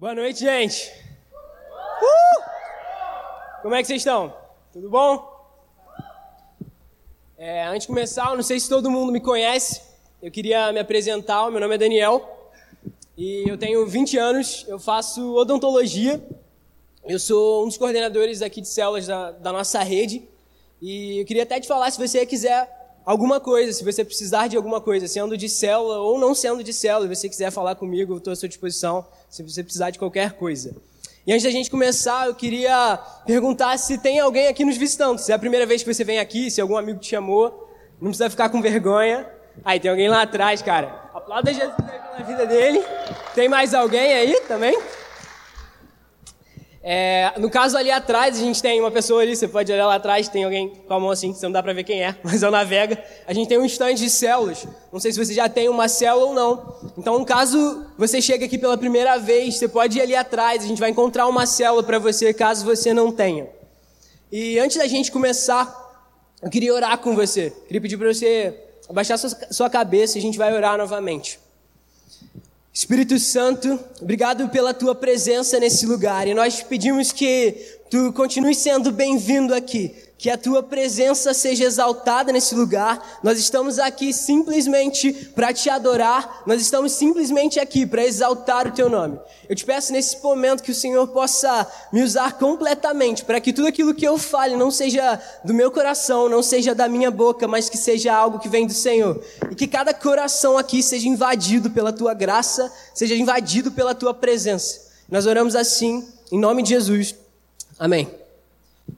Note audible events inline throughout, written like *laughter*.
Boa noite, gente. Uh! Como é que vocês estão? Tudo bom? É, antes de começar, eu não sei se todo mundo me conhece. Eu queria me apresentar. Meu nome é Daniel e eu tenho 20 anos. Eu faço odontologia. Eu sou um dos coordenadores aqui de células da, da nossa rede. E eu queria até te falar se você quiser alguma coisa, se você precisar de alguma coisa, sendo de célula ou não sendo de célula, e você quiser falar comigo, eu estou à sua disposição se você precisar de qualquer coisa. E antes da gente começar, eu queria perguntar se tem alguém aqui nos visitando. Se é a primeira vez que você vem aqui, se algum amigo te chamou, não precisa ficar com vergonha. Aí, tem alguém lá atrás, cara. Aplauda Jesus aí pela vida dele. Tem mais alguém aí também? É, no caso ali atrás, a gente tem uma pessoa ali, você pode olhar lá atrás, tem alguém com a mão assim, você não dá pra ver quem é, *laughs* mas eu navega. A gente tem um stand de células. Não sei se você já tem uma célula ou não. Então, no caso você chega aqui pela primeira vez, você pode ir ali atrás, a gente vai encontrar uma célula para você, caso você não tenha. E antes da gente começar, eu queria orar com você. Queria pedir para você abaixar sua, sua cabeça e a gente vai orar novamente. Espírito Santo, obrigado pela tua presença nesse lugar. E nós pedimos que tu continue sendo bem-vindo aqui, que a tua presença seja exaltada nesse lugar. Nós estamos aqui simplesmente para te adorar, nós estamos simplesmente aqui para exaltar o teu nome. Eu te peço nesse momento que o Senhor possa me usar completamente, para que tudo aquilo que eu fale não seja do meu coração, não seja da minha boca, mas que seja algo que vem do Senhor. E que cada coração aqui seja invadido pela tua graça, seja invadido pela tua presença. Nós oramos assim, em nome de Jesus. Amém.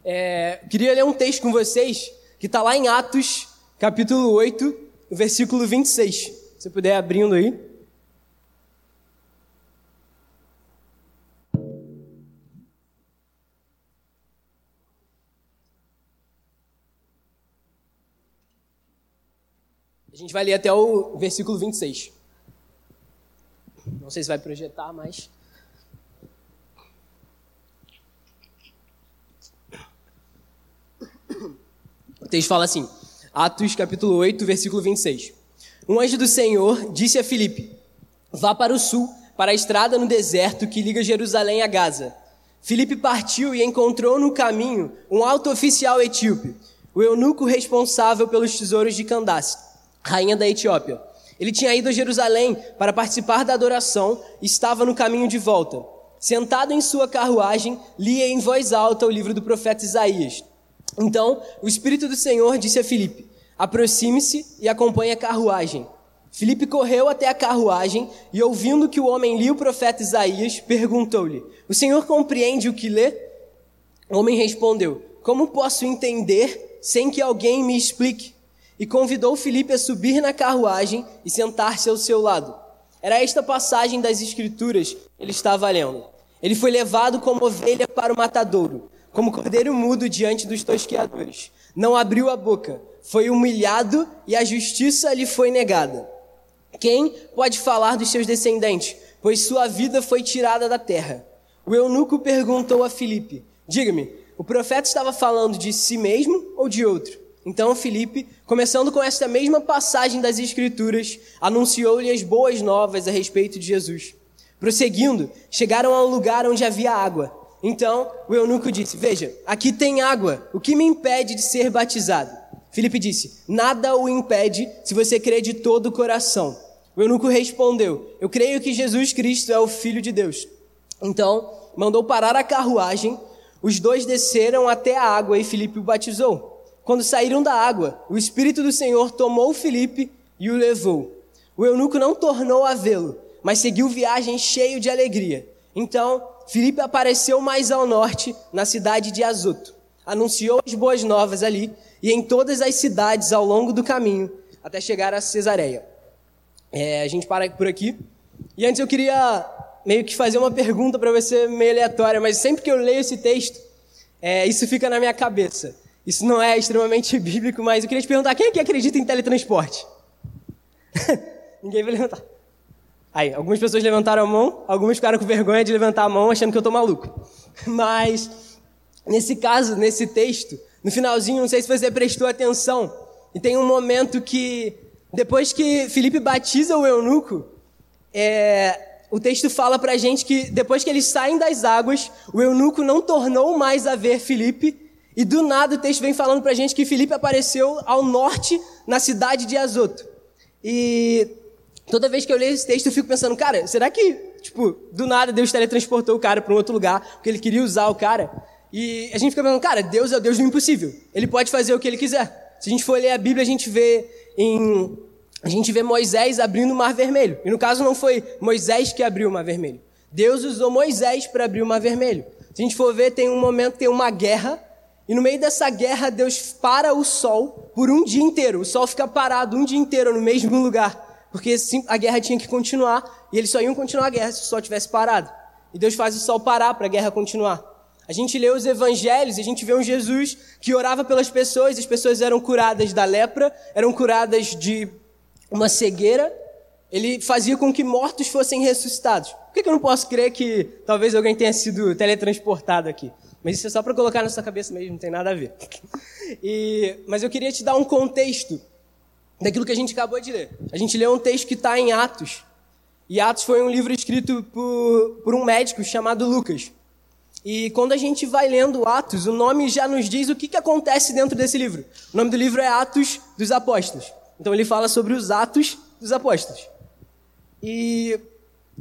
É, queria ler um texto com vocês que está lá em Atos, capítulo 8, versículo 26. Se puder abrindo aí. A gente vai ler até o versículo 26. Não sei se vai projetar, mas. Texto fala assim, Atos capítulo 8, versículo 26. Um anjo do Senhor disse a Filipe, vá para o sul, para a estrada no deserto que liga Jerusalém a Gaza. Filipe partiu e encontrou no caminho um alto oficial etíope, o eunuco responsável pelos tesouros de Candace, rainha da Etiópia. Ele tinha ido a Jerusalém para participar da adoração e estava no caminho de volta. Sentado em sua carruagem, lia em voz alta o livro do profeta Isaías. Então, o Espírito do Senhor disse a Filipe: Aproxime-se e acompanhe a carruagem. Filipe correu até a carruagem e, ouvindo que o homem lia o profeta Isaías, perguntou-lhe: O Senhor compreende o que lê? O homem respondeu: Como posso entender sem que alguém me explique? E convidou Filipe a subir na carruagem e sentar-se ao seu lado. Era esta passagem das Escrituras que ele estava lendo. Ele foi levado como ovelha para o matadouro como cordeiro mudo diante dos tosqueadores. Não abriu a boca, foi humilhado e a justiça lhe foi negada. Quem pode falar dos seus descendentes? Pois sua vida foi tirada da terra. O eunuco perguntou a Filipe: Diga-me, o profeta estava falando de si mesmo ou de outro? Então Filipe, começando com esta mesma passagem das Escrituras, anunciou-lhe as boas novas a respeito de Jesus. Prosseguindo, chegaram a um lugar onde havia água. Então o eunuco disse: Veja, aqui tem água, o que me impede de ser batizado? Filipe disse: Nada o impede se você crê de todo o coração. O eunuco respondeu: Eu creio que Jesus Cristo é o Filho de Deus. Então mandou parar a carruagem, os dois desceram até a água e Filipe o batizou. Quando saíram da água, o Espírito do Senhor tomou Filipe e o levou. O eunuco não tornou a vê-lo, mas seguiu viagem cheio de alegria. Então Filipe apareceu mais ao norte, na cidade de Azoto. Anunciou as boas novas ali e em todas as cidades ao longo do caminho, até chegar a Cesareia. É, a gente para por aqui. E antes eu queria meio que fazer uma pergunta para você, meio aleatória, mas sempre que eu leio esse texto, é, isso fica na minha cabeça. Isso não é extremamente *laughs* bíblico, mas eu queria te perguntar: quem é que acredita em teletransporte? *laughs* Ninguém vai levantar. Aí, algumas pessoas levantaram a mão, algumas ficaram com vergonha de levantar a mão achando que eu tô maluco. *laughs* Mas, nesse caso, nesse texto, no finalzinho, não sei se você prestou atenção, e tem um momento que, depois que Felipe batiza o eunuco, é, o texto fala pra gente que depois que eles saem das águas, o eunuco não tornou mais a ver Filipe, e do nada o texto vem falando pra gente que Filipe apareceu ao norte, na cidade de Azoto. E toda vez que eu leio esse texto eu fico pensando, cara, será que, tipo, do nada Deus teletransportou o cara para um outro lugar, porque ele queria usar o cara? E a gente fica pensando, cara, Deus é o Deus do impossível. Ele pode fazer o que ele quiser. Se a gente for ler a Bíblia, a gente vê em a gente vê Moisés abrindo o Mar Vermelho. E no caso não foi Moisés que abriu o Mar Vermelho. Deus usou Moisés para abrir o Mar Vermelho. Se a gente for ver, tem um momento, tem uma guerra, e no meio dessa guerra, Deus para o sol por um dia inteiro. O sol fica parado um dia inteiro no mesmo lugar, porque a guerra tinha que continuar, e eles só iam continuar a guerra se o sol tivesse parado. E Deus faz o sol parar para a guerra continuar. A gente lê os evangelhos e a gente vê um Jesus que orava pelas pessoas, as pessoas eram curadas da lepra, eram curadas de uma cegueira, ele fazia com que mortos fossem ressuscitados. Por que, eu não posso crer que talvez alguém tenha sido teletransportado aqui? Mas isso é só para colocar na sua cabeça mesmo, não tem nada a ver. *laughs* E, mas eu queria te dar um contexto daquilo que a gente acabou de ler. A gente leu um texto que está em Atos. E Atos foi um livro escrito por, por um médico chamado Lucas. E quando a gente vai lendo Atos, o nome já nos diz o que, que acontece dentro desse livro. O nome do livro é Atos dos Apóstolos. Então ele fala sobre os atos dos apóstolos. E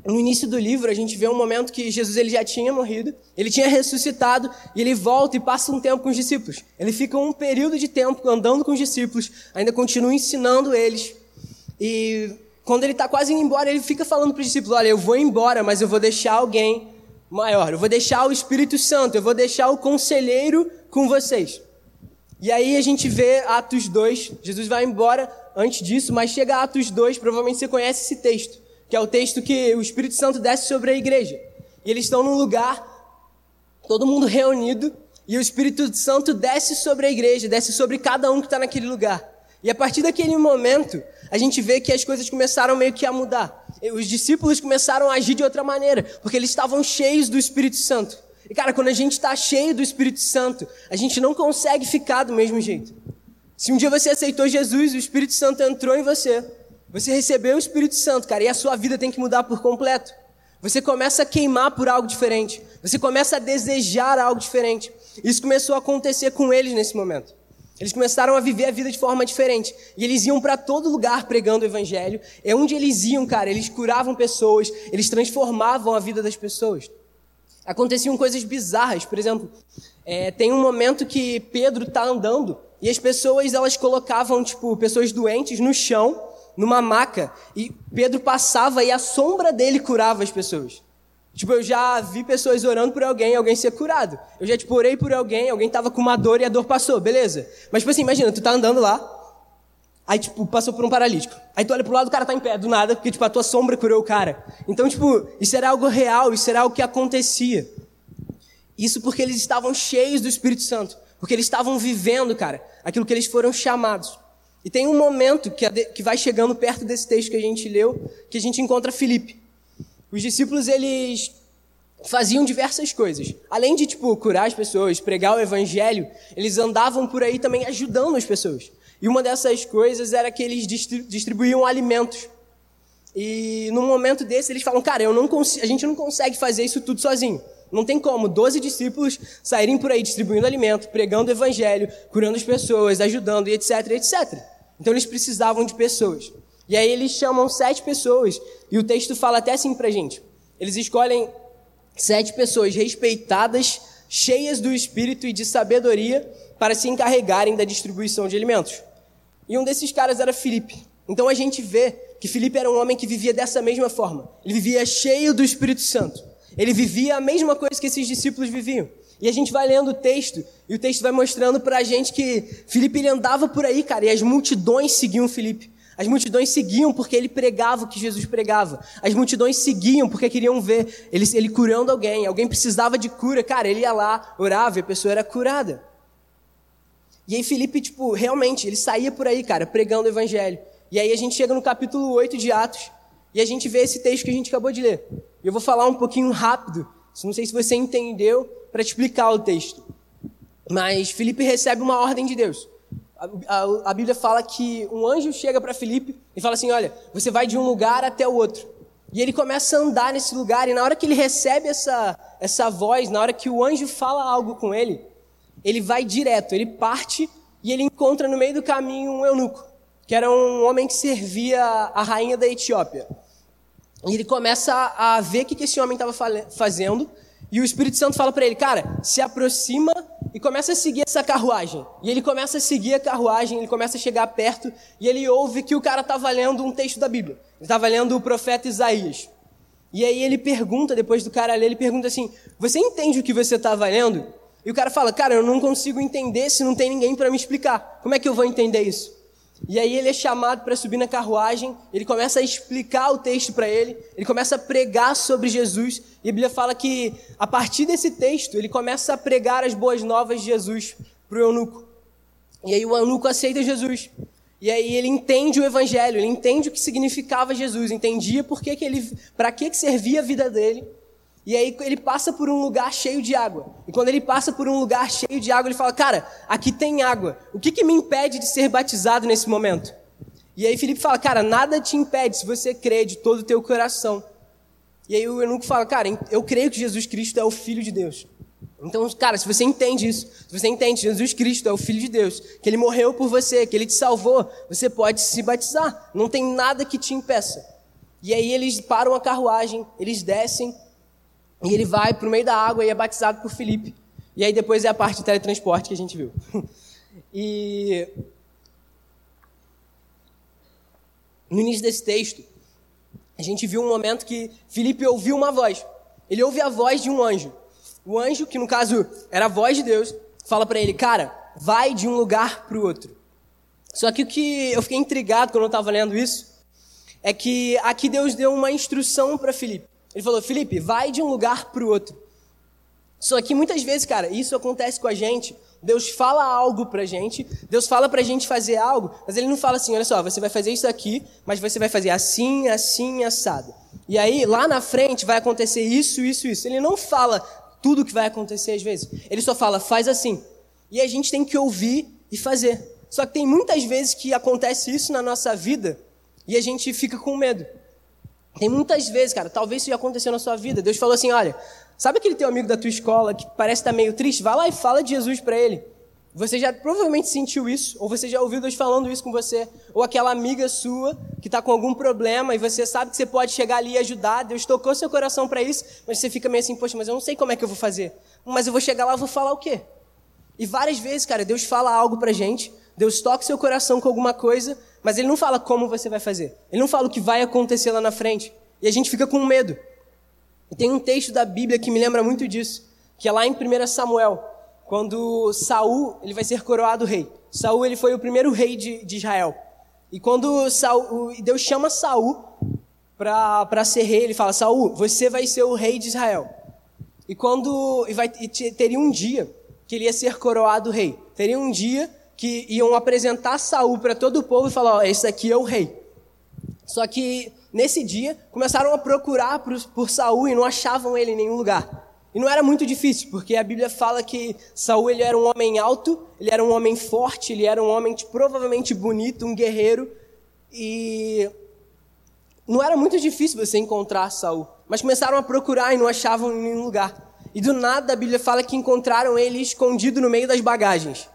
no início do livro a gente vê um momento que Jesus ele já tinha morrido, ele tinha ressuscitado e ele volta e passa um tempo com os discípulos. Ele fica um período de tempo andando com os discípulos, ainda continua ensinando eles. E quando ele está quase indo embora, ele fica falando para os discípulos: Olha, eu vou embora, mas eu vou deixar alguém maior, eu vou deixar o Espírito Santo, eu vou deixar o conselheiro com vocês. E aí a gente vê Atos 2, Jesus vai embora antes disso, mas chega Atos 2, provavelmente você conhece esse texto, que é o texto que o Espírito Santo desce sobre a igreja. E eles estão num lugar, todo mundo reunido, e o Espírito Santo desce sobre a igreja, desce sobre cada um que está naquele lugar. E a partir daquele momento, a gente vê que as coisas começaram meio que a mudar. Os discípulos começaram a agir de outra maneira, porque eles estavam cheios do Espírito Santo. E cara, quando a gente está cheio do Espírito Santo, a gente não consegue ficar do mesmo jeito. Se um dia você aceitou Jesus, o Espírito Santo entrou em você, você recebeu o Espírito Santo, cara, e a sua vida tem que mudar por completo. Você começa a queimar por algo diferente. Você começa a desejar algo diferente. Isso começou a acontecer com eles nesse momento. Eles começaram a viver a vida de forma diferente. E eles iam para todo lugar pregando o evangelho. É onde eles iam, cara. Eles curavam pessoas, eles transformavam a vida das pessoas aconteciam coisas bizarras. Por exemplo, é, tem um momento que Pedro está andando e as pessoas elas colocavam tipo pessoas doentes no chão, numa maca, e Pedro passava e a sombra dele curava as pessoas. Tipo, eu já vi pessoas orando por alguém, alguém ser curado. Eu já tipo orei por alguém, alguém tava com uma dor e a dor passou, beleza? Mas tipo assim, imagina, tu tá andando lá, Aí, tipo, passou por um paralítico. Aí tu olha pro lado, o cara tá em pé, do nada, porque, tipo, a tua sombra curou o cara. Então, tipo, isso era algo real, isso era algo que acontecia. Isso porque eles estavam cheios do Espírito Santo. Porque eles estavam vivendo, cara, aquilo que eles foram chamados. E tem um momento que, que vai chegando perto desse texto que a gente leu, que a gente encontra Filipe. Os discípulos, eles faziam diversas coisas. Além de, tipo, curar as pessoas, pregar o evangelho, eles andavam por aí também ajudando as pessoas. E uma dessas coisas era que eles distribuíam alimentos. E num momento desse eles falam, cara, eu não a gente não consegue fazer isso tudo sozinho. Não tem como doze discípulos saírem por aí distribuindo alimento, pregando o evangelho, curando as pessoas, ajudando e etc, etc. Então eles precisavam de pessoas. E aí eles chamam sete pessoas, e o texto fala até assim pra gente. Eles escolhem sete pessoas respeitadas, cheias do espírito e de sabedoria, para se encarregarem da distribuição de alimentos. E um desses caras era Filipe. Então a gente vê que Filipe era um homem que vivia dessa mesma forma. Ele vivia cheio do Espírito Santo. Ele vivia a mesma coisa que esses discípulos viviam. E a gente vai lendo o texto, e o texto vai mostrando pra gente que Filipe ele andava por aí, cara, e as multidões seguiam Filipe. As multidões seguiam porque ele pregava o que Jesus pregava. As multidões seguiam porque queriam ver ele, ele curando alguém. Alguém precisava de cura, cara, ele ia lá, orava e a pessoa era curada. E aí Felipe, tipo, realmente, ele saía por aí, cara, pregando o evangelho. E aí a gente chega no capítulo 8 de Atos, e a gente vê esse texto que a gente acabou de ler. Eu vou falar um pouquinho rápido, não sei se você entendeu, para te explicar o texto. Mas Felipe recebe uma ordem de Deus. A, a, a Bíblia fala que um anjo chega para Felipe e fala assim: Olha, você vai de um lugar até o outro. E ele começa a andar nesse lugar, e na hora que ele recebe essa, essa voz, na hora que o anjo fala algo com ele, ele vai direto, ele parte e ele encontra no meio do caminho um eunuco, que era um homem que servia a rainha da Etiópia. E ele começa a, a ver o que, que esse homem estava fazendo, e o Espírito Santo fala para ele, cara, se aproxima e começa a seguir essa carruagem. E ele começa a seguir a carruagem, ele começa a chegar perto e ele ouve que o cara estava lendo um texto da Bíblia. Ele estava lendo o profeta Isaías. E aí ele pergunta, depois do cara ler, ele pergunta assim: Você entende o que você estava lendo? E o cara fala: Cara, eu não consigo entender se não tem ninguém para me explicar. Como é que eu vou entender isso? E aí ele é chamado para subir na carruagem, ele começa a explicar o texto para ele, ele começa a pregar sobre Jesus, e a Bíblia fala que a partir desse texto ele começa a pregar as boas novas de Jesus para o eunuco. E aí o eunuco aceita Jesus. E aí ele entende o evangelho, ele entende o que significava Jesus, entendia por que, que ele, para que, que servia a vida dele. E aí ele passa por um lugar cheio de água. E quando ele passa por um lugar cheio de água, ele fala: Cara, aqui tem água. O que, que me impede de ser batizado nesse momento? E aí Felipe fala: Cara, nada te impede se você crê de todo o teu coração. E aí o eunuco fala: Cara, eu creio que Jesus Cristo é o Filho de Deus. Então, cara, se você entende isso, se você entende Jesus Cristo é o Filho de Deus, que Ele morreu por você, que Ele te salvou, você pode se batizar. Não tem nada que te impeça. E aí eles param a carruagem, eles descem, e ele vai para o meio da água e é batizado por Felipe. E aí depois é a parte de teletransporte que a gente viu. *laughs* e no início desse texto, a gente viu um momento que Felipe ouviu uma voz. Ele ouve a voz de um anjo. O anjo, que no caso era a voz de Deus, fala para ele: Cara, vai de um lugar para o outro. Só que o que eu fiquei intrigado quando eu estava lendo isso é que aqui Deus deu uma instrução para Felipe. Ele falou: Felipe, vai de um lugar para o outro. Só que muitas vezes, cara, isso acontece com a gente. Deus fala algo pra gente, Deus fala pra gente fazer algo, mas ele não fala assim, olha só, você vai fazer isso aqui, mas você vai fazer assim, assim, assado. E aí, lá na frente, vai acontecer isso, isso, isso. Ele não fala tudo o que vai acontecer às vezes. Ele só fala, faz assim. E a gente tem que ouvir e fazer. Só que tem muitas vezes que acontece isso na nossa vida e a gente fica com medo. Tem muitas vezes, cara, talvez isso já aconteceu na sua vida. Deus falou assim: olha, sabe aquele teu amigo da tua escola que parece estar meio triste? Vai lá e fala de Jesus para ele. Você já provavelmente sentiu isso, ou você já ouviu Deus falando isso com você, ou aquela amiga sua que está com algum problema e você sabe que você pode chegar ali e ajudar. Deus tocou seu coração para isso, mas você fica meio assim, poxa, mas eu não sei como é que eu vou fazer. Mas eu vou chegar lá, e vou falar o quê? E várias vezes, cara, Deus fala algo pra gente, Deus toca seu coração com alguma coisa, mas ele não fala como você vai fazer. Ele não fala o que vai acontecer lá na frente. E a gente fica com medo. E tem um texto da Bíblia que me lembra muito disso, que é lá em 1 Samuel, quando Saul ele vai ser coroado rei. Saul ele foi o primeiro rei de, de Israel. E quando Saul, Deus chama Saul para ser rei, ele fala: Saul, você vai ser o rei de Israel. E quando e vai, e teria um dia que ele ia ser coroado rei. Teria um dia que iam apresentar Saul para todo o povo e falar: ó, esse aqui é o rei. Só que nesse dia começaram a procurar por, por Saul e não achavam ele em nenhum lugar. E não era muito difícil, porque a Bíblia fala que Saul ele era um homem alto, ele era um homem forte, ele era um homem provavelmente bonito, um guerreiro. E não era muito difícil você encontrar Saul. Mas começaram a procurar e não achavam em nenhum lugar. E do nada a Bíblia fala que encontraram ele escondido no meio das bagagens.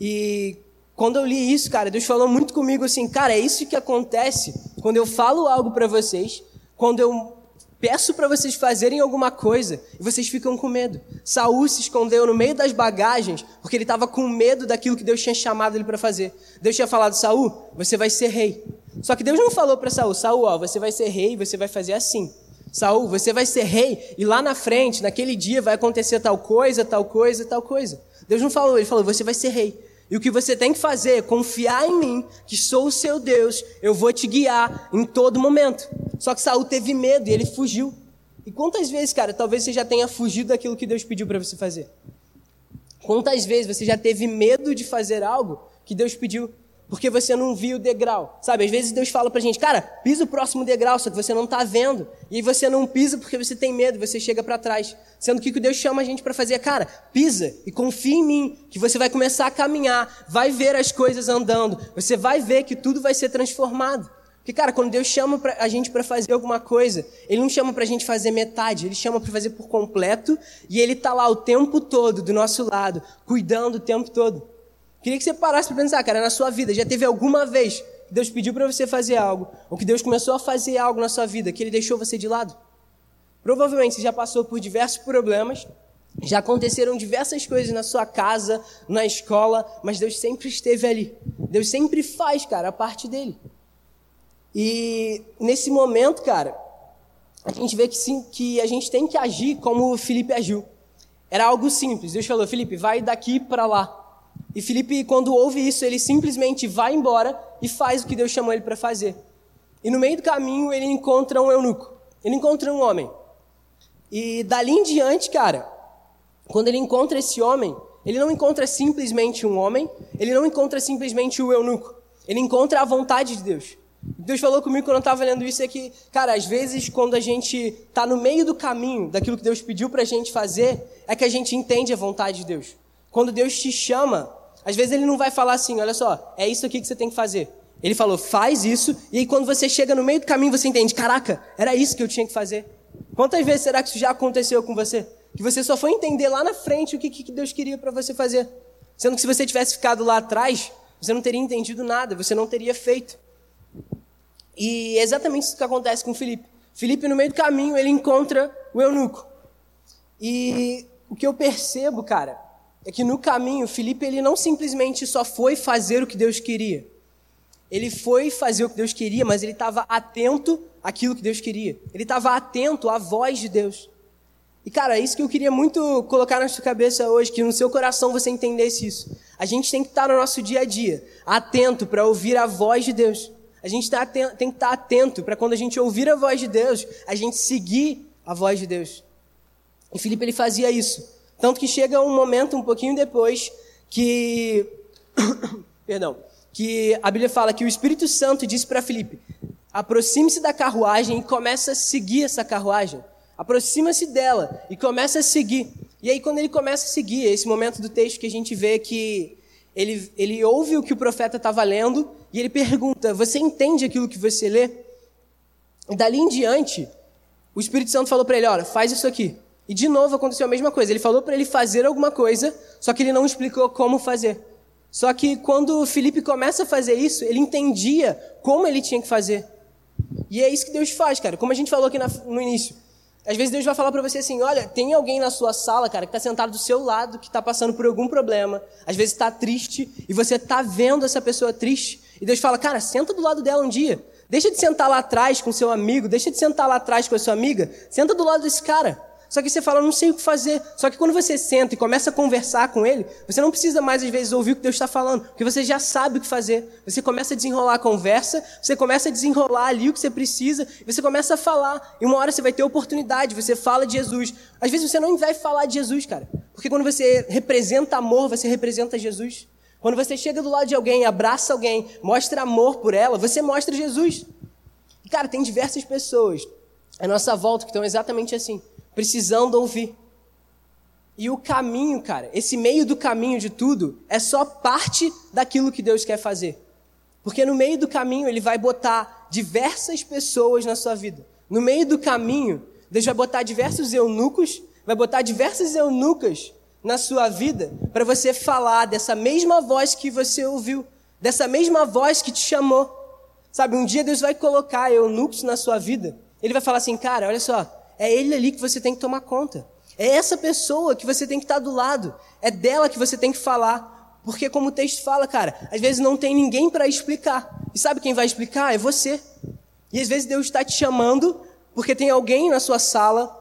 E quando eu li isso, cara, Deus falou muito comigo assim, cara, é isso que acontece quando eu falo algo para vocês, quando eu peço para vocês fazerem alguma coisa e vocês ficam com medo. Saul se escondeu no meio das bagagens porque ele estava com medo daquilo que Deus tinha chamado ele para fazer. Deus tinha falado, Saul, você vai ser rei. Só que Deus não falou para Saul, Saul, ó, você vai ser rei, você vai fazer assim. Saul, você vai ser rei e lá na frente, naquele dia, vai acontecer tal coisa, tal coisa, tal coisa. Deus não falou, ele falou, você vai ser rei. E o que você tem que fazer é confiar em mim, que sou o seu Deus, eu vou te guiar em todo momento. Só que Saul teve medo e ele fugiu. E quantas vezes, cara, talvez você já tenha fugido daquilo que Deus pediu para você fazer? Quantas vezes você já teve medo de fazer algo que Deus pediu porque você não viu o degrau. Sabe, às vezes Deus fala pra gente, cara, pisa o próximo degrau, só que você não tá vendo. E aí você não pisa porque você tem medo, você chega para trás. Sendo que o que Deus chama a gente para fazer é, cara, pisa e confia em mim, que você vai começar a caminhar, vai ver as coisas andando, você vai ver que tudo vai ser transformado. Porque, cara, quando Deus chama a gente para fazer alguma coisa, Ele não chama para a gente fazer metade, Ele chama para fazer por completo, e Ele tá lá o tempo todo do nosso lado, cuidando o tempo todo. Queria que você parasse para pensar, cara, na sua vida, já teve alguma vez que Deus pediu para você fazer algo, ou que Deus começou a fazer algo na sua vida, que Ele deixou você de lado? Provavelmente você já passou por diversos problemas, já aconteceram diversas coisas na sua casa, na escola, mas Deus sempre esteve ali. Deus sempre faz, cara, a parte dele. E nesse momento, cara, a gente vê que sim, que a gente tem que agir como o Felipe agiu. Era algo simples. Deus falou: Felipe, vai daqui para lá. E Felipe, quando ouve isso, ele simplesmente vai embora e faz o que Deus chamou ele para fazer. E no meio do caminho ele encontra um eunuco. Ele encontra um homem. E dali em diante, cara, quando ele encontra esse homem, ele não encontra simplesmente um homem, ele não encontra simplesmente o eunuco. Ele encontra a vontade de Deus. Deus falou comigo quando eu estava lendo isso é que, cara, às vezes quando a gente está no meio do caminho daquilo que Deus pediu para a gente fazer, é que a gente entende a vontade de Deus. Quando Deus te chama, às vezes Ele não vai falar assim, olha só, é isso aqui que você tem que fazer. Ele falou, faz isso, e aí quando você chega no meio do caminho, você entende, caraca, era isso que eu tinha que fazer. Quantas vezes será que isso já aconteceu com você? Que você só foi entender lá na frente o que, que Deus queria para você fazer. Sendo que se você tivesse ficado lá atrás, você não teria entendido nada, você não teria feito. E é exatamente isso que acontece com Felipe. Felipe, no meio do caminho, ele encontra o eunuco. E o que eu percebo, cara, é que no caminho, Felipe, ele não simplesmente só foi fazer o que Deus queria. Ele foi fazer o que Deus queria, mas ele estava atento àquilo que Deus queria. Ele estava atento à voz de Deus. E, cara, é isso que eu queria muito colocar na sua cabeça hoje, que no seu coração você entendesse isso. A gente tem que estar no nosso dia a dia, atento para ouvir a voz de Deus. A gente tá tem que estar atento para quando a gente ouvir a voz de Deus, a gente seguir a voz de Deus. E Filipe ele fazia isso. Tanto que chega um momento um pouquinho depois que *coughs* perdão, que a Bíblia fala que o Espírito Santo disse para Filipe: "Aproxime-se da carruagem e começa a seguir essa carruagem. Aproxima-se dela e começa a seguir". E aí quando ele começa a seguir, é esse momento do texto que a gente vê que ele, ele ouve o que o profeta estava lendo e ele pergunta: Você entende aquilo que você lê? E dali em diante, o Espírito Santo falou para ele: Olha, faz isso aqui. E de novo aconteceu a mesma coisa. Ele falou para ele fazer alguma coisa, só que ele não explicou como fazer. Só que quando Felipe começa a fazer isso, ele entendia como ele tinha que fazer. E é isso que Deus faz, cara. Como a gente falou aqui no início. Às vezes Deus vai falar para você assim: olha, tem alguém na sua sala, cara, que está sentado do seu lado, que está passando por algum problema. Às vezes está triste e você está vendo essa pessoa triste. E Deus fala: cara, senta do lado dela um dia. Deixa de sentar lá atrás com seu amigo, deixa de sentar lá atrás com a sua amiga. Senta do lado desse cara. Só que você fala, não sei o que fazer. Só que quando você senta e começa a conversar com ele, você não precisa mais, às vezes, ouvir o que Deus está falando, porque você já sabe o que fazer. Você começa a desenrolar a conversa, você começa a desenrolar ali o que você precisa, e você começa a falar. E uma hora você vai ter oportunidade, você fala de Jesus. Às vezes você não vai falar de Jesus, cara. Porque quando você representa amor, você representa Jesus. Quando você chega do lado de alguém, abraça alguém, mostra amor por ela, você mostra Jesus. E, cara, tem diversas pessoas à nossa volta que estão exatamente assim precisando ouvir. E o caminho, cara, esse meio do caminho de tudo, é só parte daquilo que Deus quer fazer. Porque no meio do caminho ele vai botar diversas pessoas na sua vida. No meio do caminho, Deus vai botar diversos eunucos, vai botar diversas eunucas na sua vida para você falar dessa mesma voz que você ouviu, dessa mesma voz que te chamou. Sabe, um dia Deus vai colocar eunucos na sua vida. Ele vai falar assim, cara, olha só, é ele ali que você tem que tomar conta. É essa pessoa que você tem que estar do lado. É dela que você tem que falar. Porque, como o texto fala, cara, às vezes não tem ninguém para explicar. E sabe quem vai explicar? É você. E às vezes Deus está te chamando porque tem alguém na sua sala,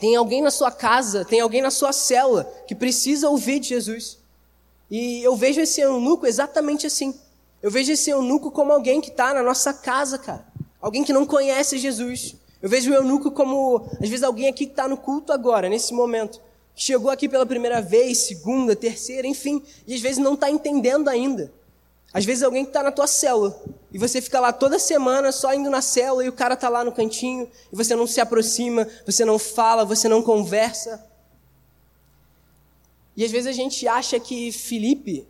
tem alguém na sua casa, tem alguém na sua célula que precisa ouvir de Jesus. E eu vejo esse eunuco exatamente assim. Eu vejo esse eunuco como alguém que está na nossa casa, cara. Alguém que não conhece Jesus. Eu vejo o eunuco como, às vezes, alguém aqui que está no culto agora, nesse momento. Chegou aqui pela primeira vez, segunda, terceira, enfim, e às vezes não está entendendo ainda. Às vezes alguém que está na tua célula, e você fica lá toda semana só indo na célula, e o cara está lá no cantinho, e você não se aproxima, você não fala, você não conversa. E às vezes a gente acha que Felipe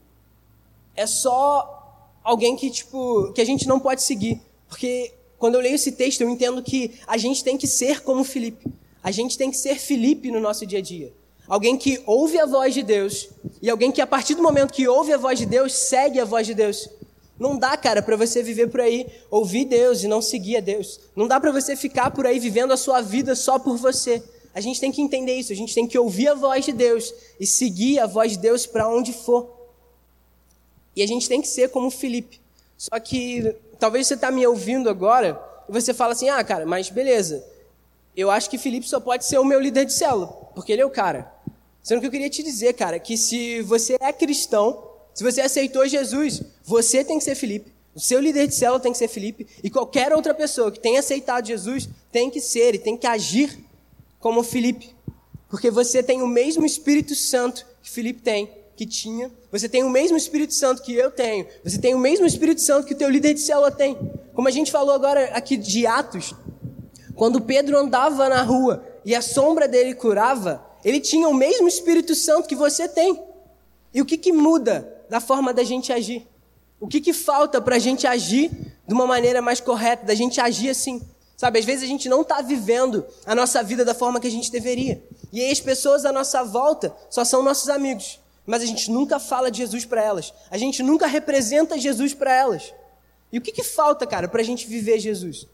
é só alguém que, tipo, que a gente não pode seguir. Porque quando eu leio esse texto, eu entendo que a gente tem que ser como Felipe. A gente tem que ser Felipe no nosso dia a dia. Alguém que ouve a voz de Deus e alguém que a partir do momento que ouve a voz de Deus, segue a voz de Deus. Não dá, cara, para você viver por aí, ouvir Deus e não seguir a Deus. Não dá para você ficar por aí vivendo a sua vida só por você. A gente tem que entender isso, a gente tem que ouvir a voz de Deus e seguir a voz de Deus para onde for. E a gente tem que ser como Felipe. Só que talvez você está me ouvindo agora e você fala assim: ah, cara, mas beleza. Eu acho que Felipe só pode ser o meu líder de célula, porque ele é o cara. Sendo que eu queria te dizer, cara, que se você é cristão, se você aceitou Jesus, você tem que ser Felipe. O seu líder de célula tem que ser Felipe. E qualquer outra pessoa que tenha aceitado Jesus tem que ser e tem que agir como Felipe. Porque você tem o mesmo Espírito Santo que Felipe tem, que tinha. Você tem o mesmo Espírito Santo que eu tenho. Você tem o mesmo Espírito Santo que o teu líder de célula tem. Como a gente falou agora aqui de Atos, quando Pedro andava na rua e a sombra dele curava, ele tinha o mesmo Espírito Santo que você tem. E o que, que muda da forma da gente agir. O que, que falta para a gente agir de uma maneira mais correta, da gente agir assim? Sabe, às vezes a gente não está vivendo a nossa vida da forma que a gente deveria. E aí as pessoas à nossa volta só são nossos amigos. Mas a gente nunca fala de Jesus para elas. A gente nunca representa Jesus para elas. E o que, que falta, cara, para a gente viver Jesus?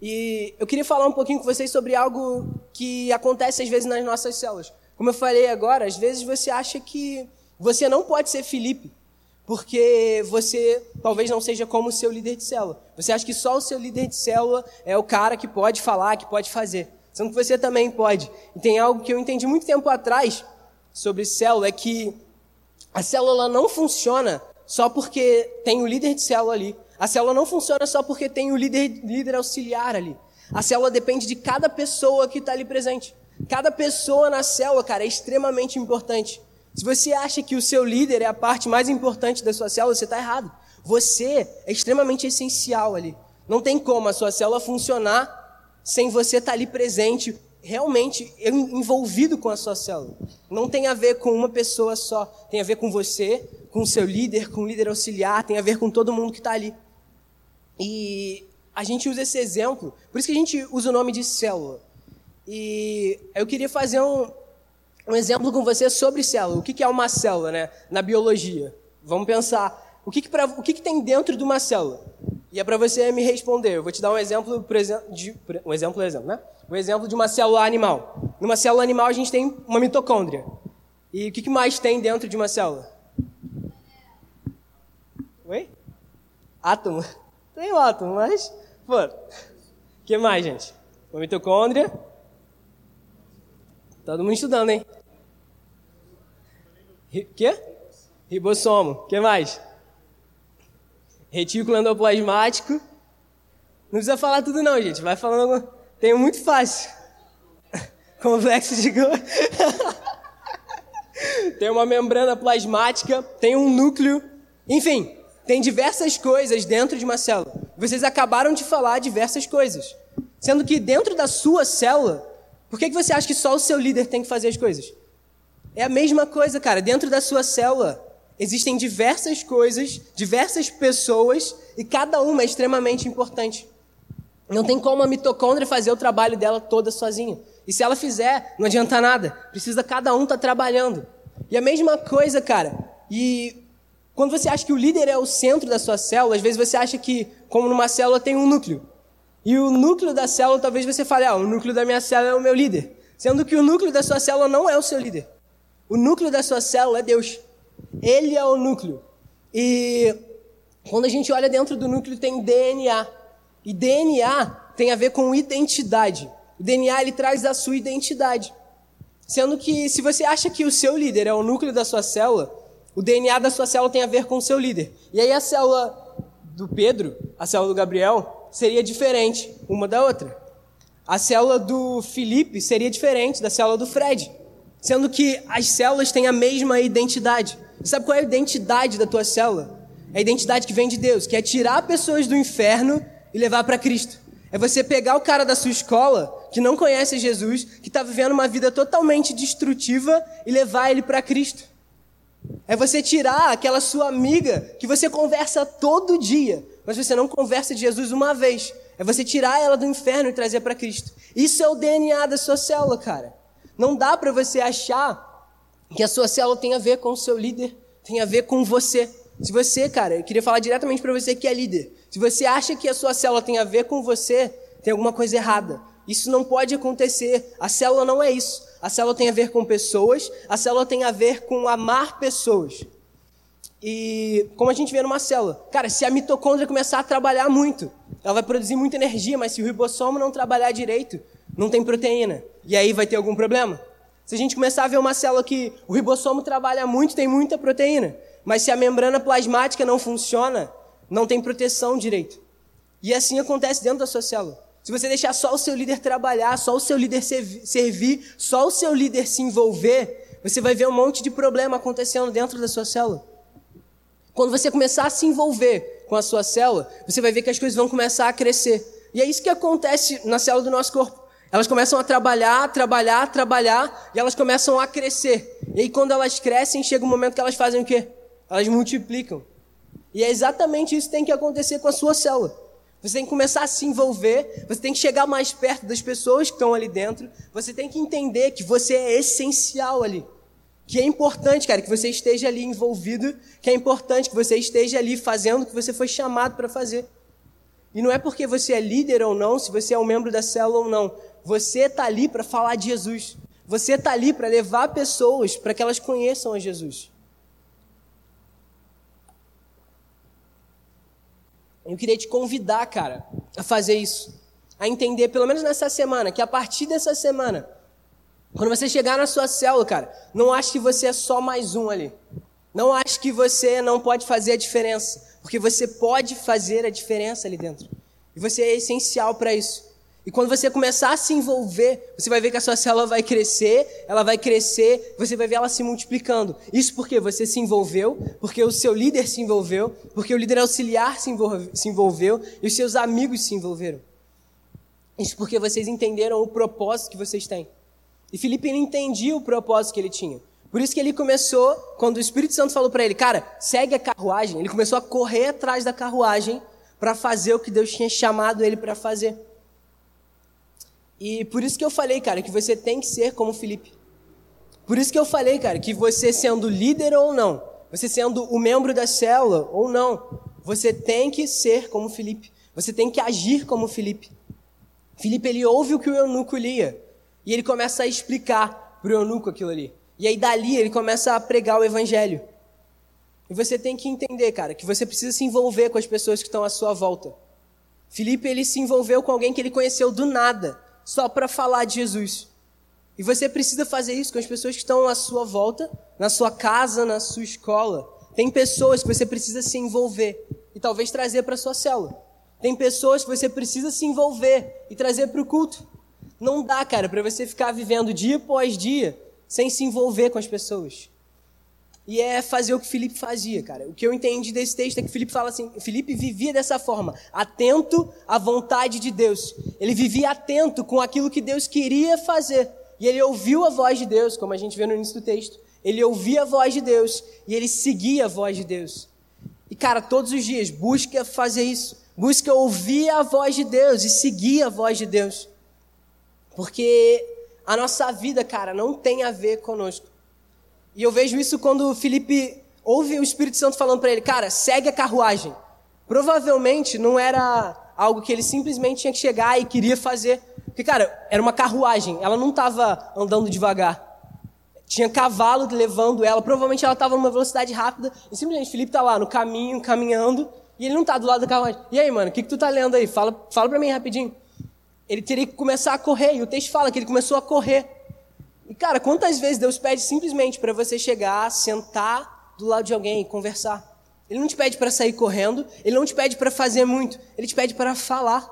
E eu queria falar um pouquinho com vocês sobre algo que acontece às vezes nas nossas células. Como eu falei agora, às vezes você acha que você não pode ser Felipe, porque você talvez não seja como o seu líder de célula. Você acha que só o seu líder de célula é o cara que pode falar, que pode fazer. Sendo que você também pode. E tem algo que eu entendi muito tempo atrás sobre célula, é que a célula não funciona só porque tem o líder de célula ali. A célula não funciona só porque tem o líder, líder auxiliar ali. A célula depende de cada pessoa que está ali presente. Cada pessoa na célula, cara, é extremamente importante. Se você acha que o seu líder é a parte mais importante da sua célula, você está errado. Você é extremamente essencial ali. Não tem como a sua célula funcionar sem você estar tá ali presente, realmente envolvido com a sua célula. Não tem a ver com uma pessoa só. Tem a ver com você, com o seu líder, com o líder auxiliar, tem a ver com todo mundo que está ali. E a gente usa esse exemplo, por isso que a gente usa o nome de célula. E eu queria fazer um, um exemplo com você sobre célula. O que é uma célula, né? Na biologia. Vamos pensar. O que, que, pra, o que, que tem dentro de uma célula? E é para você me responder. Eu vou te dar um exemplo, por exemplo, de, um exemplo, exemplo, né? Um exemplo de uma célula animal. Numa célula animal a gente tem uma mitocôndria. E o que, mais tem dentro de uma célula? Oi? Átomo. *laughs* Tem um átomo, mas. Pô. O que mais, gente? Uma mitocôndria. Todo mundo estudando, hein? Quê? Ribossomo. O que mais? Retículo endoplasmático. Não precisa falar tudo não, gente. Vai falando. Tem muito fácil. *laughs* Complexo de *laughs* Tem uma membrana plasmática, tem um núcleo. Enfim, tem diversas coisas dentro de uma célula. Vocês acabaram de falar diversas coisas. Sendo que dentro da sua célula, por que, que você acha que só o seu líder tem que fazer as coisas? É a mesma coisa, cara. Dentro da sua célula existem diversas coisas, diversas pessoas e cada uma é extremamente importante. Não tem como a mitocôndria fazer o trabalho dela toda sozinha. E se ela fizer, não adianta nada. Precisa cada um estar tá trabalhando. E a mesma coisa, cara. E quando você acha que o líder é o centro da sua célula, às vezes você acha que, como numa célula, tem um núcleo. E o núcleo da célula, talvez você fale, ah, o núcleo da minha célula é o meu líder. Sendo que o núcleo da sua célula não é o seu líder. O núcleo da sua célula é Deus. Ele é o núcleo. E quando a gente olha dentro do núcleo tem DNA. E DNA tem a ver com identidade. O DNA ele traz a sua identidade. Sendo que se você acha que o seu líder é o núcleo da sua célula, o DNA da sua célula tem a ver com o seu líder. E aí a célula do Pedro, a célula do Gabriel, seria diferente uma da outra. A célula do Felipe seria diferente da célula do Fred. Sendo que as células têm a mesma identidade. Sabe qual é a identidade da tua célula? É a identidade que vem de Deus, que é tirar pessoas do inferno e levar para Cristo. É você pegar o cara da sua escola, que não conhece Jesus, que está vivendo uma vida totalmente destrutiva, e levar ele para Cristo. É você tirar aquela sua amiga que você conversa todo dia, mas você não conversa de Jesus uma vez. É você tirar ela do inferno e trazer para Cristo. Isso é o DNA da sua célula, cara. Não dá para você achar que a sua célula tem a ver com o seu líder, tem a ver com você. Se você, cara, eu queria falar diretamente para você que é líder. Se você acha que a sua célula tem a ver com você, tem alguma coisa errada. Isso não pode acontecer. A célula não é isso. A célula tem a ver com pessoas, a célula tem a ver com amar pessoas. E como a gente vê numa célula, cara, se a mitocôndria começar a trabalhar muito, ela vai produzir muita energia, mas se o ribossomo não trabalhar direito, não tem proteína. E aí vai ter algum problema. Se a gente começar a ver uma célula que o ribossomo trabalha muito, tem muita proteína, mas se a membrana plasmática não funciona, não tem proteção direito. E assim acontece dentro da sua célula. Se você deixar só o seu líder trabalhar, só o seu líder servir, só o seu líder se envolver, você vai ver um monte de problema acontecendo dentro da sua célula. Quando você começar a se envolver com a sua célula, você vai ver que as coisas vão começar a crescer. E é isso que acontece na célula do nosso corpo. Elas começam a trabalhar, trabalhar, trabalhar, e elas começam a crescer. E aí, quando elas crescem, chega um momento que elas fazem o quê? Elas multiplicam. E é exatamente isso que tem que acontecer com a sua célula. Você tem que começar a se envolver, você tem que chegar mais perto das pessoas que estão ali dentro, você tem que entender que você é essencial ali. Que é importante, cara, que você esteja ali envolvido, que é importante que você esteja ali fazendo o que você foi chamado para fazer. E não é porque você é líder ou não, se você é um membro da célula ou não. Você está ali para falar de Jesus. Você está ali para levar pessoas para que elas conheçam a Jesus. Eu queria te convidar, cara, a fazer isso. A entender, pelo menos nessa semana, que a partir dessa semana, quando você chegar na sua célula, cara, não ache que você é só mais um ali. Não ache que você não pode fazer a diferença, porque você pode fazer a diferença ali dentro. E você é essencial para isso. E quando você começar a se envolver, você vai ver que a sua célula vai crescer, ela vai crescer, você vai ver ela se multiplicando. Isso porque você se envolveu, porque o seu líder se envolveu, porque o líder auxiliar se envolveu e os seus amigos se envolveram. Isso porque vocês entenderam o propósito que vocês têm. E Felipe não entendia o propósito que ele tinha. Por isso que ele começou, quando o Espírito Santo falou para ele, cara, segue a carruagem, ele começou a correr atrás da carruagem para fazer o que Deus tinha chamado ele para fazer. E por isso que eu falei, cara, que você tem que ser como Felipe. Por isso que eu falei, cara, que você sendo líder ou não, você sendo o membro da célula ou não, você tem que ser como Felipe. Você tem que agir como Felipe. Felipe, ele ouve o que o eunuco lia. E ele começa a explicar para o eunuco aquilo ali. E aí dali ele começa a pregar o evangelho. E você tem que entender, cara, que você precisa se envolver com as pessoas que estão à sua volta. Felipe, ele se envolveu com alguém que ele conheceu do nada, só para falar de Jesus. E você precisa fazer isso com as pessoas que estão à sua volta, na sua casa, na sua escola. Tem pessoas que você precisa se envolver e talvez trazer para sua célula. Tem pessoas que você precisa se envolver e trazer para o culto. Não dá, cara, para você ficar vivendo dia após dia sem se envolver com as pessoas. E é fazer o que Felipe fazia, cara. O que eu entendi desse texto é que Felipe fala assim: Felipe vivia dessa forma, atento à vontade de Deus. Ele vivia atento com aquilo que Deus queria fazer. E ele ouviu a voz de Deus, como a gente vê no início do texto. Ele ouvia a voz de Deus e ele seguia a voz de Deus. E, cara, todos os dias, busca fazer isso. Busca ouvir a voz de Deus e seguir a voz de Deus. Porque a nossa vida, cara, não tem a ver conosco. E eu vejo isso quando o Felipe ouve o Espírito Santo falando para ele, cara, segue a carruagem. Provavelmente não era algo que ele simplesmente tinha que chegar e queria fazer. Porque, cara, era uma carruagem, ela não estava andando devagar. Tinha cavalo levando ela, provavelmente ela estava numa velocidade rápida, e simplesmente Felipe está lá no caminho, caminhando, e ele não está do lado da carruagem. E aí, mano, o que, que tu tá lendo aí? Fala, fala para mim rapidinho ele teria que começar a correr. E o texto fala que ele começou a correr. E cara, quantas vezes Deus pede simplesmente para você chegar, sentar do lado de alguém e conversar? Ele não te pede para sair correndo, ele não te pede para fazer muito, ele te pede para falar.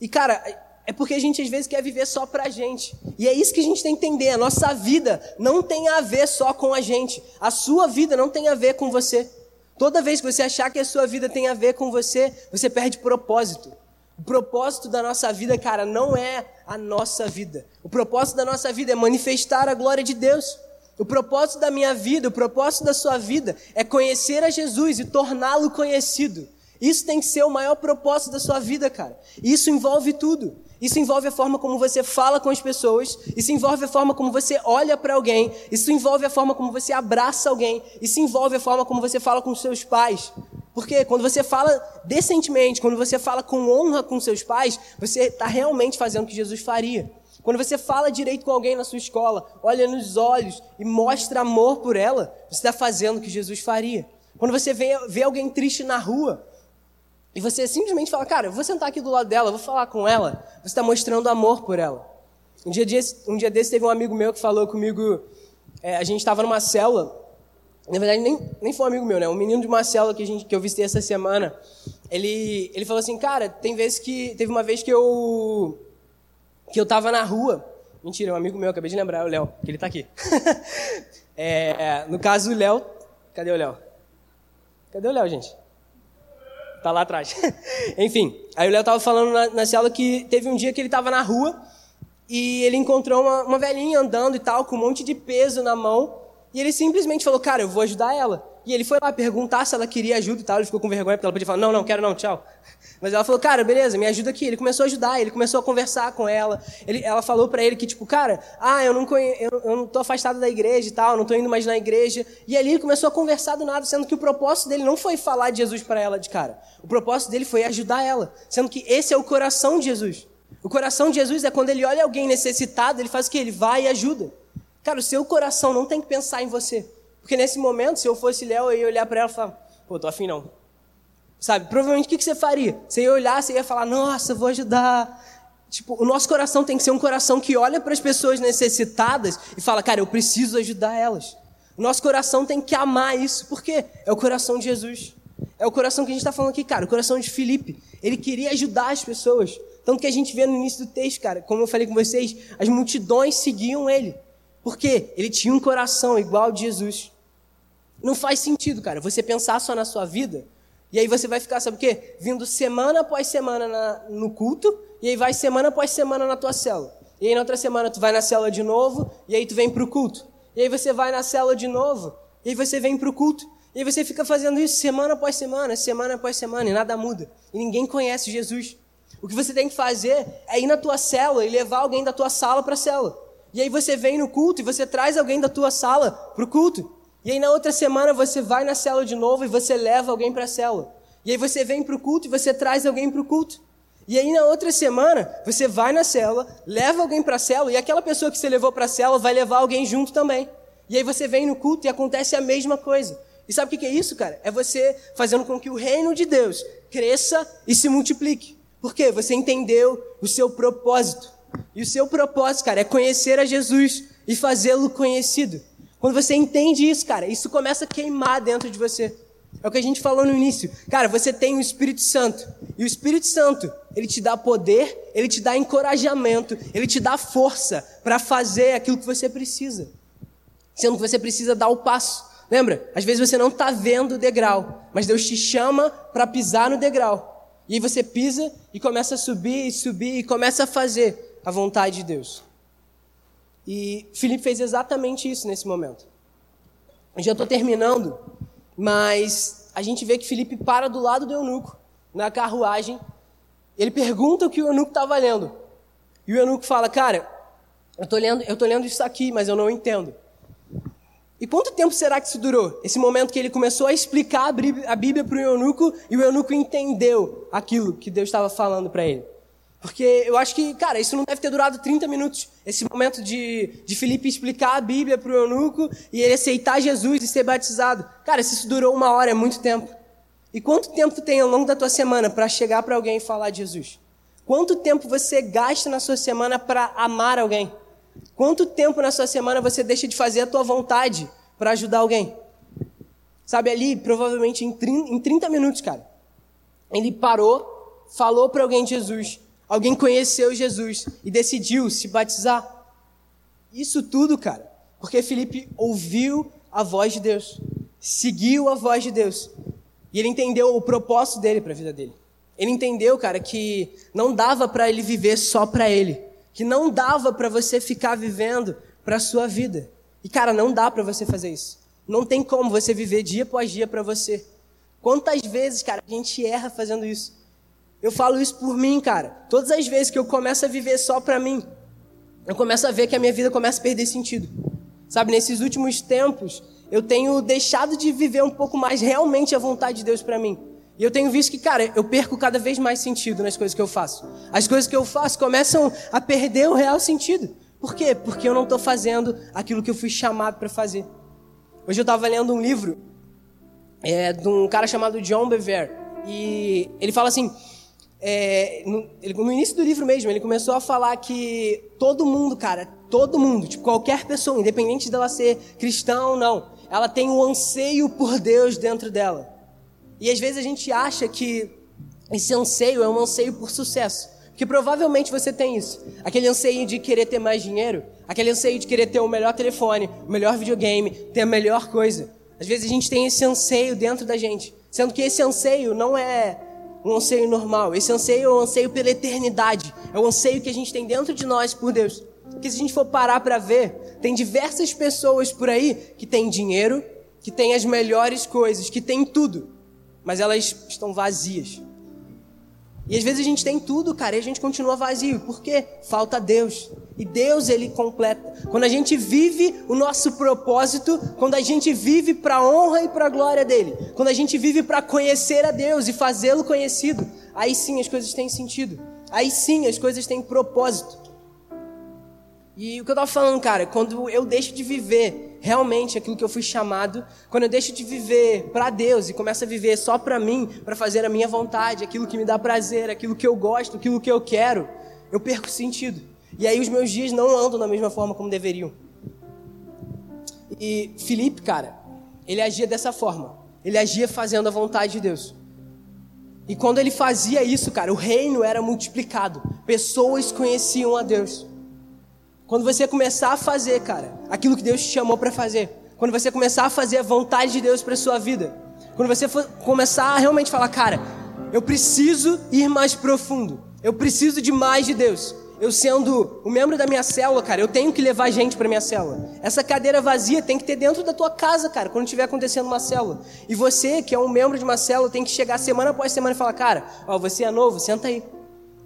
E cara, é porque a gente às vezes quer viver só pra gente. E é isso que a gente tem que entender. A nossa vida não tem a ver só com a gente. A sua vida não tem a ver com você. Toda vez que você achar que a sua vida tem a ver com você, você perde propósito. O propósito da nossa vida, cara, não é a nossa vida. O propósito da nossa vida é manifestar a glória de Deus. O propósito da minha vida, o propósito da sua vida é conhecer a Jesus e torná-lo conhecido. Isso tem que ser o maior propósito da sua vida, cara. Isso envolve tudo. Isso envolve a forma como você fala com as pessoas, isso envolve a forma como você olha para alguém, isso envolve a forma como você abraça alguém, isso envolve a forma como você fala com seus pais. Porque quando você fala decentemente, quando você fala com honra com seus pais, você está realmente fazendo o que Jesus faria. Quando você fala direito com alguém na sua escola, olha nos olhos e mostra amor por ela, você está fazendo o que Jesus faria. Quando você vê, vê alguém triste na rua, e você simplesmente fala, cara, eu vou sentar aqui do lado dela, vou falar com ela. Você está mostrando amor por ela. Um dia, desse, um dia desse teve um amigo meu que falou comigo, é, a gente estava numa célula, na verdade nem, nem foi um amigo meu, né? Um menino de uma célula que, a gente, que eu visitei essa semana, ele, ele falou assim, cara, tem vezes que, teve uma vez que eu, que eu tava na rua, mentira, é um amigo meu, acabei de lembrar, é o Léo, que ele está aqui. *laughs* é, no caso, o Léo, cadê o Léo? Cadê o Léo, gente? Tá lá atrás. *laughs* Enfim, aí o Léo tava falando na, na célula que teve um dia que ele tava na rua e ele encontrou uma, uma velhinha andando e tal, com um monte de peso na mão. E ele simplesmente falou, cara, eu vou ajudar ela. E ele foi lá perguntar se ela queria ajuda e tal. Ele ficou com vergonha porque ela podia falar, não, não, quero não, tchau. Mas ela falou, cara, beleza, me ajuda aqui. Ele começou a ajudar, ele começou a conversar com ela. Ele, ela falou para ele que, tipo, cara, ah, eu não, eu, eu não tô afastado da igreja e tal, não tô indo mais na igreja. E ali ele começou a conversar do nada, sendo que o propósito dele não foi falar de Jesus para ela de cara. O propósito dele foi ajudar ela, sendo que esse é o coração de Jesus. O coração de Jesus é quando ele olha alguém necessitado, ele faz o que? Ele vai e ajuda. Cara, o seu coração não tem que pensar em você. Porque nesse momento, se eu fosse Léo, eu ia olhar para ela e falar, pô, tô afim não. Sabe? Provavelmente o que, você faria? Você ia olhar, você ia falar, nossa, vou ajudar. Tipo, o nosso coração tem que ser um coração que olha para as pessoas necessitadas e fala, cara, eu preciso ajudar elas. O nosso coração tem que amar isso, porque é o coração de Jesus. É o coração que a gente está falando aqui, cara, o coração de Filipe. Ele queria ajudar as pessoas. Tanto que a gente vê no início do texto, cara, como eu falei com vocês, as multidões seguiam ele. Porque ele tinha um coração igual ao de Jesus. Não faz sentido, cara, você pensar só na sua vida, e aí você vai ficar, sabe o quê? Vindo semana após semana na, no culto, e aí vai semana após semana na tua célula. E aí na outra semana tu vai na célula de novo, e aí tu vem para o culto. E aí você vai na célula de novo, e aí você vem para o culto. E aí você fica fazendo isso semana após semana, semana após semana, e nada muda. E ninguém conhece Jesus. O que você tem que fazer é ir na tua célula e levar alguém da tua sala para a célula. E aí você vem no culto e você traz alguém da tua sala para o culto. E aí na outra semana você vai na célula de novo e você leva alguém para a célula. E aí você vem para o culto e você traz alguém para o culto. E aí na outra semana você vai na célula, leva alguém para a célula e aquela pessoa que você levou para a célula vai levar alguém junto também. E aí você vem no culto e acontece a mesma coisa. E sabe o que é isso, cara? É você fazendo com que o reino de Deus cresça e se multiplique. Por quê? Você entendeu o seu propósito. E o seu propósito, cara, é conhecer a Jesus e fazê-lo conhecido. Quando você entende isso, cara, isso começa a queimar dentro de você. É o que a gente falou no início. Cara, você tem o Espírito Santo. E o Espírito Santo, ele te dá poder, ele te dá encorajamento, ele te dá força para fazer aquilo que você precisa. Sendo que você precisa dar o passo. Lembra? Às vezes você não está vendo o degrau, mas Deus te chama para pisar no degrau. E aí você pisa e começa a subir e subir e começa a fazer a vontade de Deus. E Felipe fez exatamente isso nesse momento. Eu já estou terminando, mas a gente vê que Felipe para do lado do eunuco, na carruagem. Ele pergunta o que o eunuco estava lendo. E o eunuco fala: Cara, eu estou lendo, eu lendo isso aqui, mas eu não entendo. E quanto tempo será que isso durou? Esse momento que ele começou a explicar a Bíblia para o eunuco e o eunuco entendeu aquilo que Deus estava falando para ele. Porque eu acho que, cara, isso não deve ter durado 30 minutos. Esse momento de, de Felipe explicar a Bíblia para o eunuco e ele aceitar Jesus e ser batizado. Cara, se isso durou uma hora, é muito tempo. E quanto tempo tem ao longo da tua semana para chegar para alguém e falar de Jesus? Quanto tempo você gasta na sua semana para amar alguém? Quanto tempo na sua semana você deixa de fazer a tua vontade para ajudar alguém? Sabe, ali, provavelmente em 30 minutos, cara, ele parou, falou para alguém de Jesus Alguém conheceu Jesus e decidiu se batizar. Isso tudo, cara, porque Felipe ouviu a voz de Deus, seguiu a voz de Deus e ele entendeu o propósito dele para a vida dele. Ele entendeu, cara, que não dava para ele viver só para ele, que não dava para você ficar vivendo para sua vida. E cara, não dá para você fazer isso. Não tem como você viver dia após dia para você. Quantas vezes, cara, a gente erra fazendo isso? Eu falo isso por mim, cara. Todas as vezes que eu começo a viver só pra mim, eu começo a ver que a minha vida começa a perder sentido. Sabe, nesses últimos tempos, eu tenho deixado de viver um pouco mais realmente a vontade de Deus para mim. E eu tenho visto que, cara, eu perco cada vez mais sentido nas coisas que eu faço. As coisas que eu faço começam a perder o real sentido. Por quê? Porque eu não estou fazendo aquilo que eu fui chamado para fazer. Hoje eu estava lendo um livro é, de um cara chamado John Bever. E ele fala assim: é, no, ele, no, início do livro mesmo, ele começou a falar que todo mundo, cara, todo mundo, tipo, qualquer pessoa, independente dela ser cristã ou não, ela tem um anseio por Deus dentro dela. E às vezes a gente acha que esse anseio é um anseio por sucesso. Porque provavelmente você tem isso. Aquele anseio de querer ter mais dinheiro, aquele anseio de querer ter o melhor telefone, o melhor videogame, ter a melhor coisa. Às vezes a gente tem esse anseio dentro da gente. Sendo que esse anseio não é um anseio normal. Esse anseio é um anseio pela eternidade. É o um anseio que a gente tem dentro de nós por Deus. Porque se a gente for parar para ver, tem diversas pessoas por aí que têm dinheiro, que têm as melhores coisas, que têm tudo, mas elas estão vazias. E às vezes a gente tem tudo, cara, e a gente continua vazio. Por quê? Falta Deus. E Deus, Ele completa. Quando a gente vive o nosso propósito, quando a gente vive para a honra e para a glória dEle, quando a gente vive para conhecer a Deus e fazê-lo conhecido, aí sim as coisas têm sentido. Aí sim as coisas têm propósito. E o que eu tava falando, cara, quando eu deixo de viver realmente aquilo que eu fui chamado, quando eu deixo de viver para Deus e começo a viver só para mim, para fazer a minha vontade, aquilo que me dá prazer, aquilo que eu gosto, aquilo que eu quero, eu perco sentido. E aí os meus dias não andam da mesma forma como deveriam. E Felipe, cara, ele agia dessa forma. Ele agia fazendo a vontade de Deus. E quando ele fazia isso, cara, o reino era multiplicado. Pessoas conheciam a Deus. Quando você começar a fazer, cara, aquilo que Deus te chamou para fazer, quando você começar a fazer a vontade de Deus para sua vida, quando você começar a realmente falar, cara, eu preciso ir mais profundo, eu preciso de mais de Deus. Eu sendo o membro da minha célula, cara, eu tenho que levar gente para minha célula. Essa cadeira vazia tem que ter dentro da tua casa, cara, quando estiver acontecendo uma célula. E você, que é um membro de uma célula, tem que chegar semana após semana e falar, cara, ó, você é novo, senta aí.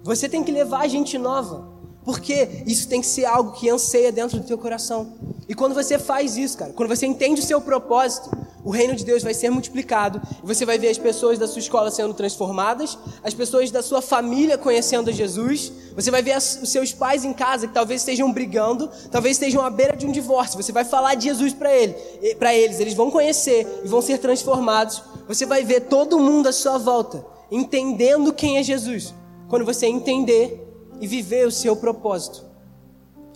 Você tem que levar gente nova. Porque isso tem que ser algo que anseia dentro do teu coração. E quando você faz isso, cara, quando você entende o seu propósito, o reino de Deus vai ser multiplicado. E você vai ver as pessoas da sua escola sendo transformadas, as pessoas da sua família conhecendo Jesus. Você vai ver os seus pais em casa que talvez estejam brigando, talvez estejam à beira de um divórcio. Você vai falar de Jesus para ele, para eles, eles vão conhecer e vão ser transformados. Você vai ver todo mundo à sua volta entendendo quem é Jesus. Quando você entender e viver o seu propósito.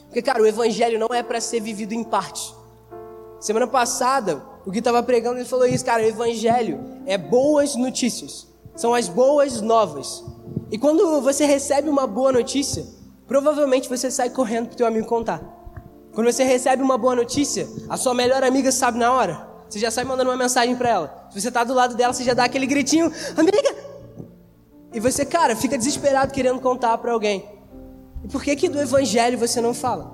Porque, cara, o evangelho não é para ser vivido em parte. Semana passada, o que estava pregando, ele falou isso, cara, o evangelho é boas notícias. São as boas novas. E quando você recebe uma boa notícia, provavelmente você sai correndo pro teu amigo contar. Quando você recebe uma boa notícia, a sua melhor amiga sabe na hora. Você já sai mandando uma mensagem para ela. Se você está do lado dela, você já dá aquele gritinho: "Amiga, e você, cara, fica desesperado querendo contar para alguém. E por que que do evangelho você não fala?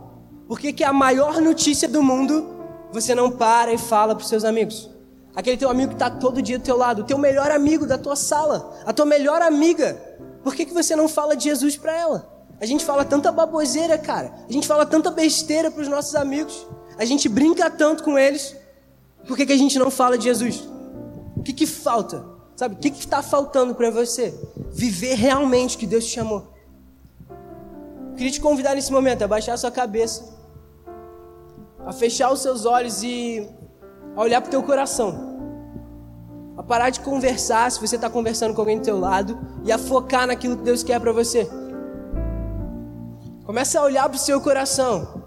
Por que que a maior notícia do mundo você não para e fala para seus amigos? Aquele teu amigo que está todo dia do teu lado, o teu melhor amigo da tua sala, a tua melhor amiga. Por que que você não fala de Jesus para ela? A gente fala tanta baboseira, cara. A gente fala tanta besteira para os nossos amigos. A gente brinca tanto com eles. Por que, que a gente não fala de Jesus? O que, que falta? Sabe, o que está faltando para você? Viver realmente o que Deus te chamou. Eu queria te convidar nesse momento a baixar a sua cabeça, a fechar os seus olhos e a olhar para o teu coração. A parar de conversar, se você está conversando com alguém do teu lado, e a focar naquilo que Deus quer para você. Começa a olhar para o seu coração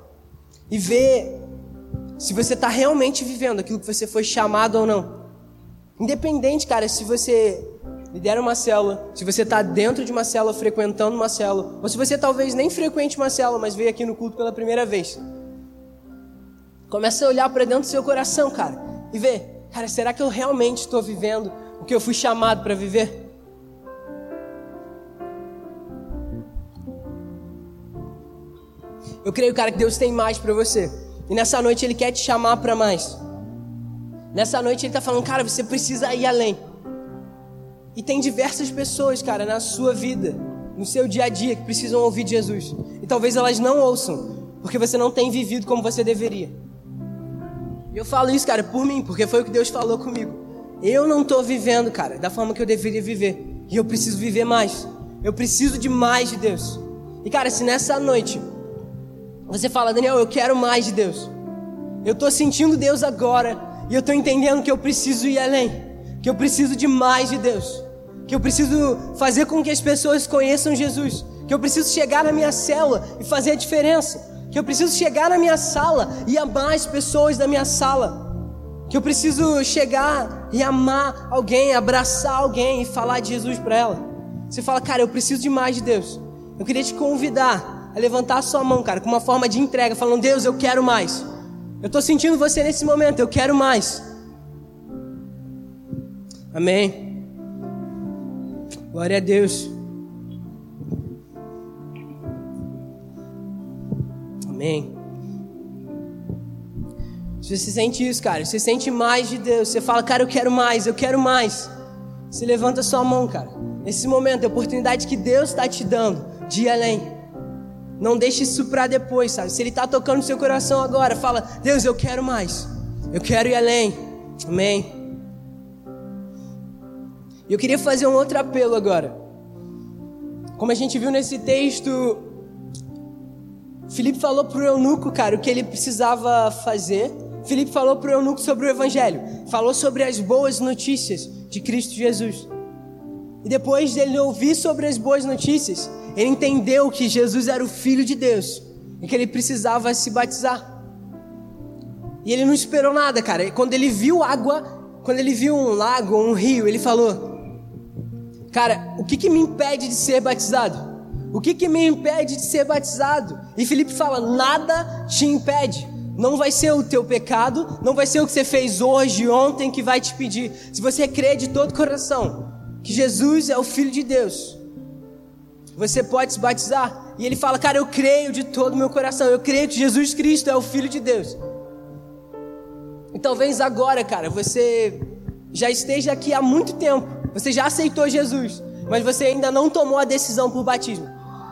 e ver se você está realmente vivendo aquilo que você foi chamado ou não. Independente, cara, se você lidera uma célula, se você está dentro de uma célula, frequentando uma célula, ou se você talvez nem frequente uma célula, mas veio aqui no culto pela primeira vez. Começa a olhar para dentro do seu coração, cara, e ver, cara, será que eu realmente estou vivendo o que eu fui chamado para viver? Eu creio, cara, que Deus tem mais para você. E nessa noite Ele quer te chamar para mais. Nessa noite ele está falando, cara, você precisa ir além. E tem diversas pessoas, cara, na sua vida, no seu dia a dia, que precisam ouvir Jesus. E talvez elas não ouçam, porque você não tem vivido como você deveria. E eu falo isso, cara, por mim, porque foi o que Deus falou comigo. Eu não estou vivendo, cara, da forma que eu deveria viver. E eu preciso viver mais. Eu preciso de mais de Deus. E, cara, se nessa noite você fala, Daniel, eu quero mais de Deus. Eu estou sentindo Deus agora. E eu estou entendendo que eu preciso ir além. Que eu preciso de mais de Deus. Que eu preciso fazer com que as pessoas conheçam Jesus. Que eu preciso chegar na minha célula e fazer a diferença que eu preciso chegar na minha sala e amar as pessoas da minha sala, que eu preciso chegar e amar alguém, abraçar alguém e falar de Jesus para ela. Você fala, cara, eu preciso de mais de Deus. Eu queria te convidar a levantar a sua mão, cara, com uma forma de entrega, falando: Deus, eu quero mais. Eu estou sentindo você nesse momento, eu quero mais. Amém. Glória a Deus. Amém. Se você sente isso, cara, você sente mais de Deus, você fala, cara, eu quero mais, eu quero mais. Você levanta sua mão, cara. Nesse momento, a oportunidade que Deus está te dando de ir além. Não deixe isso para depois, sabe? Se Ele está tocando no seu coração agora, fala, Deus, eu quero mais. Eu quero ir além. Amém. E eu queria fazer um outro apelo agora. Como a gente viu nesse texto, Felipe falou para o eunuco, cara, o que ele precisava fazer. Felipe falou para o eunuco sobre o evangelho. Falou sobre as boas notícias de Cristo Jesus. E depois dele ouvir sobre as boas notícias, ele entendeu que Jesus era o Filho de Deus e que ele precisava se batizar. E ele não esperou nada, cara. E quando ele viu água, quando ele viu um lago, um rio, ele falou: Cara, o que, que me impede de ser batizado? O que, que me impede de ser batizado? E Felipe fala: nada te impede. Não vai ser o teu pecado, não vai ser o que você fez hoje, ontem, que vai te pedir. Se você crê de todo coração que Jesus é o Filho de Deus, você pode se batizar. E ele fala: Cara, eu creio de todo o meu coração, eu creio que Jesus Cristo é o Filho de Deus. E talvez agora, cara, você já esteja aqui há muito tempo, você já aceitou Jesus, mas você ainda não tomou a decisão por batismo.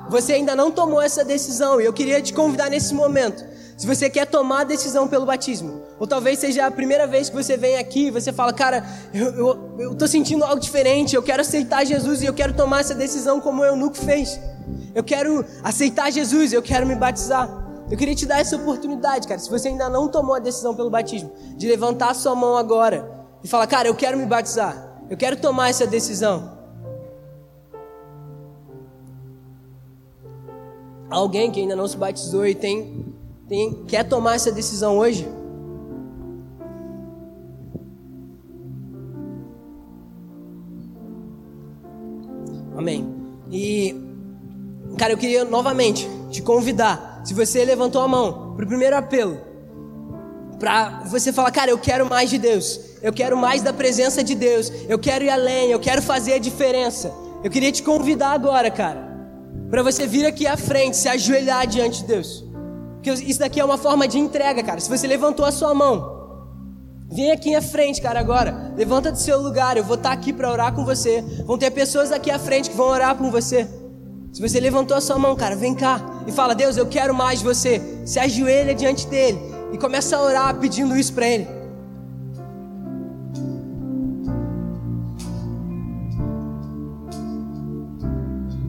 Você ainda não tomou essa decisão e eu queria te convidar nesse momento. Se você quer tomar a decisão pelo batismo, ou talvez seja a primeira vez que você vem aqui e você fala, cara, eu, eu, eu tô sentindo algo diferente, eu quero aceitar Jesus e eu quero tomar essa decisão como o eunuco fez. Eu quero aceitar Jesus, eu quero me batizar. Eu queria te dar essa oportunidade, cara. Se você ainda não tomou a decisão pelo batismo, de levantar a sua mão agora e falar, cara, eu quero me batizar, eu quero tomar essa decisão. alguém que ainda não se batizou e tem, tem quer tomar essa decisão hoje? Amém. E, cara, eu queria novamente te convidar, se você levantou a mão para o primeiro apelo, para você falar, cara, eu quero mais de Deus, eu quero mais da presença de Deus, eu quero ir além, eu quero fazer a diferença. Eu queria te convidar agora, cara, para você vir aqui à frente, se ajoelhar diante de Deus. Porque isso daqui é uma forma de entrega, cara. Se você levantou a sua mão, vem aqui à frente, cara, agora. Levanta do seu lugar, eu vou estar tá aqui para orar com você. Vão ter pessoas aqui à frente que vão orar com você. Se você levantou a sua mão, cara, vem cá e fala: Deus, eu quero mais de você. Se ajoelha diante dele e começa a orar pedindo isso para ele.